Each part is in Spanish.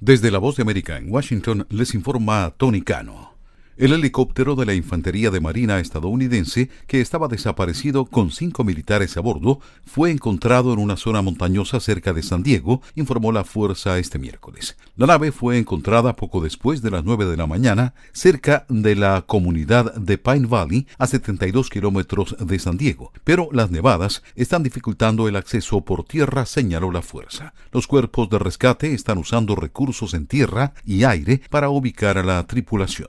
Desde la voz de América en Washington les informa Tony Cano. El helicóptero de la Infantería de Marina estadounidense, que estaba desaparecido con cinco militares a bordo, fue encontrado en una zona montañosa cerca de San Diego, informó la fuerza este miércoles. La nave fue encontrada poco después de las nueve de la mañana, cerca de la comunidad de Pine Valley, a 72 kilómetros de San Diego, pero las nevadas están dificultando el acceso por tierra, señaló la fuerza. Los cuerpos de rescate están usando recursos en tierra y aire para ubicar a la tripulación.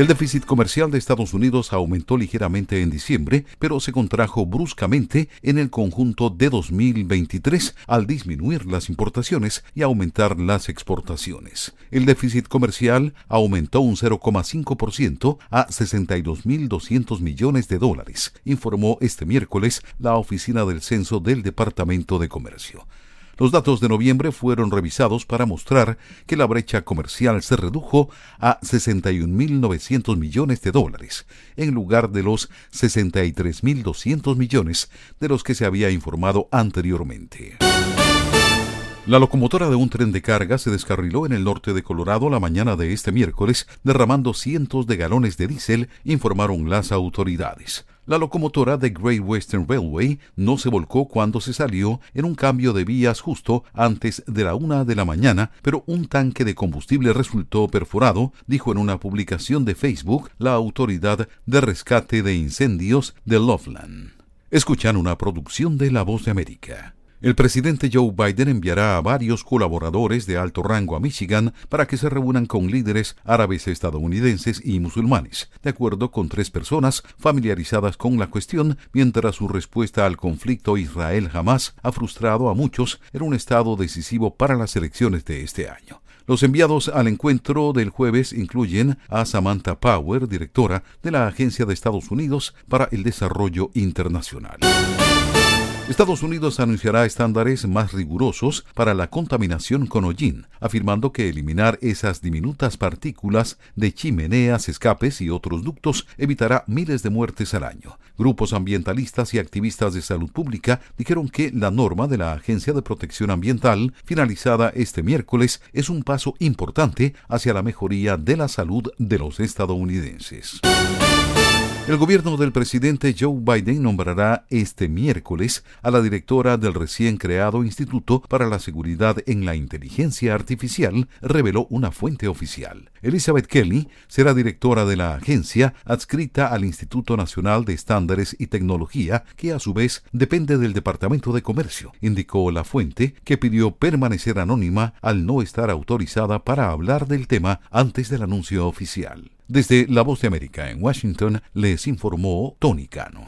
El déficit comercial de Estados Unidos aumentó ligeramente en diciembre, pero se contrajo bruscamente en el conjunto de 2023 al disminuir las importaciones y aumentar las exportaciones. El déficit comercial aumentó un 0,5% a 62.200 millones de dólares, informó este miércoles la Oficina del Censo del Departamento de Comercio. Los datos de noviembre fueron revisados para mostrar que la brecha comercial se redujo a 61.900 millones de dólares, en lugar de los 63.200 millones de los que se había informado anteriormente. La locomotora de un tren de carga se descarriló en el norte de Colorado la mañana de este miércoles, derramando cientos de galones de diésel, informaron las autoridades. La locomotora de Great Western Railway no se volcó cuando se salió en un cambio de vías justo antes de la una de la mañana, pero un tanque de combustible resultó perforado, dijo en una publicación de Facebook la autoridad de rescate de incendios de Loveland. Escuchan una producción de La Voz de América. El presidente Joe Biden enviará a varios colaboradores de alto rango a Michigan para que se reúnan con líderes árabes estadounidenses y musulmanes, de acuerdo con tres personas familiarizadas con la cuestión, mientras su respuesta al conflicto Israel-Jamás ha frustrado a muchos en un estado decisivo para las elecciones de este año. Los enviados al encuentro del jueves incluyen a Samantha Power, directora de la Agencia de Estados Unidos para el Desarrollo Internacional. Estados Unidos anunciará estándares más rigurosos para la contaminación con hollín, afirmando que eliminar esas diminutas partículas de chimeneas, escapes y otros ductos evitará miles de muertes al año. Grupos ambientalistas y activistas de salud pública dijeron que la norma de la Agencia de Protección Ambiental, finalizada este miércoles, es un paso importante hacia la mejoría de la salud de los estadounidenses. El gobierno del presidente Joe Biden nombrará este miércoles a la directora del recién creado Instituto para la Seguridad en la Inteligencia Artificial, reveló una fuente oficial. Elizabeth Kelly será directora de la agencia adscrita al Instituto Nacional de Estándares y Tecnología, que a su vez depende del Departamento de Comercio, indicó la fuente, que pidió permanecer anónima al no estar autorizada para hablar del tema antes del anuncio oficial. Desde La Voz de América en Washington les informó Tony Cano.